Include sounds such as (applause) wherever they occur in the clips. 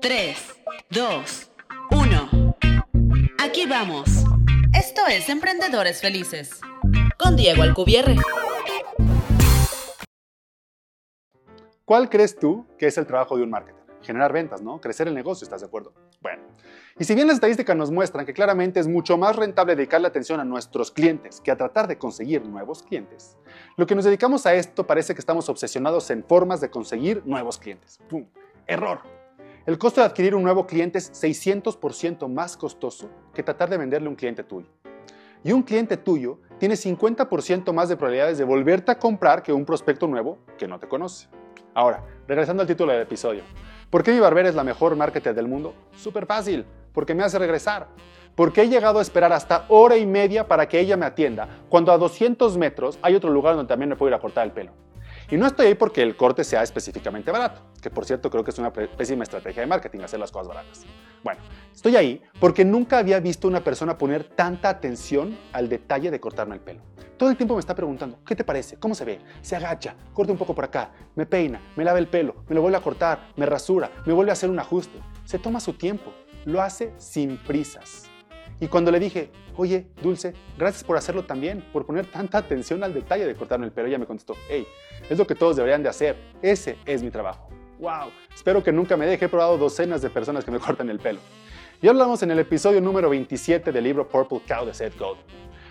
3, 2, 1. Aquí vamos. Esto es Emprendedores Felices. Con Diego Alcubierre. ¿Cuál crees tú que es el trabajo de un marketer? Generar ventas, ¿no? Crecer el negocio, ¿estás de acuerdo? Bueno, y si bien las estadísticas nos muestran que claramente es mucho más rentable dedicarle atención a nuestros clientes que a tratar de conseguir nuevos clientes, lo que nos dedicamos a esto parece que estamos obsesionados en formas de conseguir nuevos clientes. ¡Pum! Error. El costo de adquirir un nuevo cliente es 600% más costoso que tratar de venderle un cliente tuyo. Y un cliente tuyo tiene 50% más de probabilidades de volverte a comprar que un prospecto nuevo que no te conoce. Ahora, regresando al título del episodio. ¿Por qué mi barbera es la mejor marketer del mundo? Súper fácil, porque me hace regresar. Porque he llegado a esperar hasta hora y media para que ella me atienda, cuando a 200 metros hay otro lugar donde también me puedo ir a cortar el pelo. Y no estoy ahí porque el corte sea específicamente barato, que por cierto creo que es una pésima estrategia de marketing hacer las cosas baratas. Bueno, estoy ahí porque nunca había visto una persona poner tanta atención al detalle de cortarme el pelo. Todo el tiempo me está preguntando, ¿qué te parece? ¿Cómo se ve? Se agacha, corta un poco por acá, me peina, me lava el pelo, me lo vuelve a cortar, me rasura, me vuelve a hacer un ajuste. Se toma su tiempo, lo hace sin prisas. Y cuando le dije, oye, Dulce, gracias por hacerlo también, por poner tanta atención al detalle de cortarme el pelo, ella me contestó, hey, es lo que todos deberían de hacer, ese es mi trabajo. ¡Wow! Espero que nunca me deje, he probado docenas de personas que me (laughs) cortan el pelo. Y hablamos en el episodio número 27 del libro Purple Cow de Seth Godin.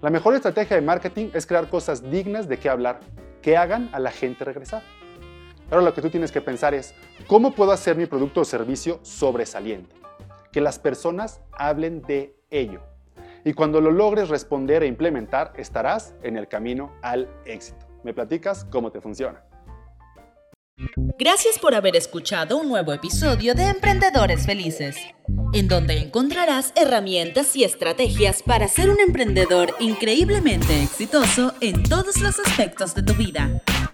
La mejor estrategia de marketing es crear cosas dignas de qué hablar, que hagan a la gente regresar. Ahora lo que tú tienes que pensar es, ¿cómo puedo hacer mi producto o servicio sobresaliente? Que las personas hablen de ello. Y cuando lo logres responder e implementar, estarás en el camino al éxito. ¿Me platicas cómo te funciona? Gracias por haber escuchado un nuevo episodio de Emprendedores Felices, en donde encontrarás herramientas y estrategias para ser un emprendedor increíblemente exitoso en todos los aspectos de tu vida.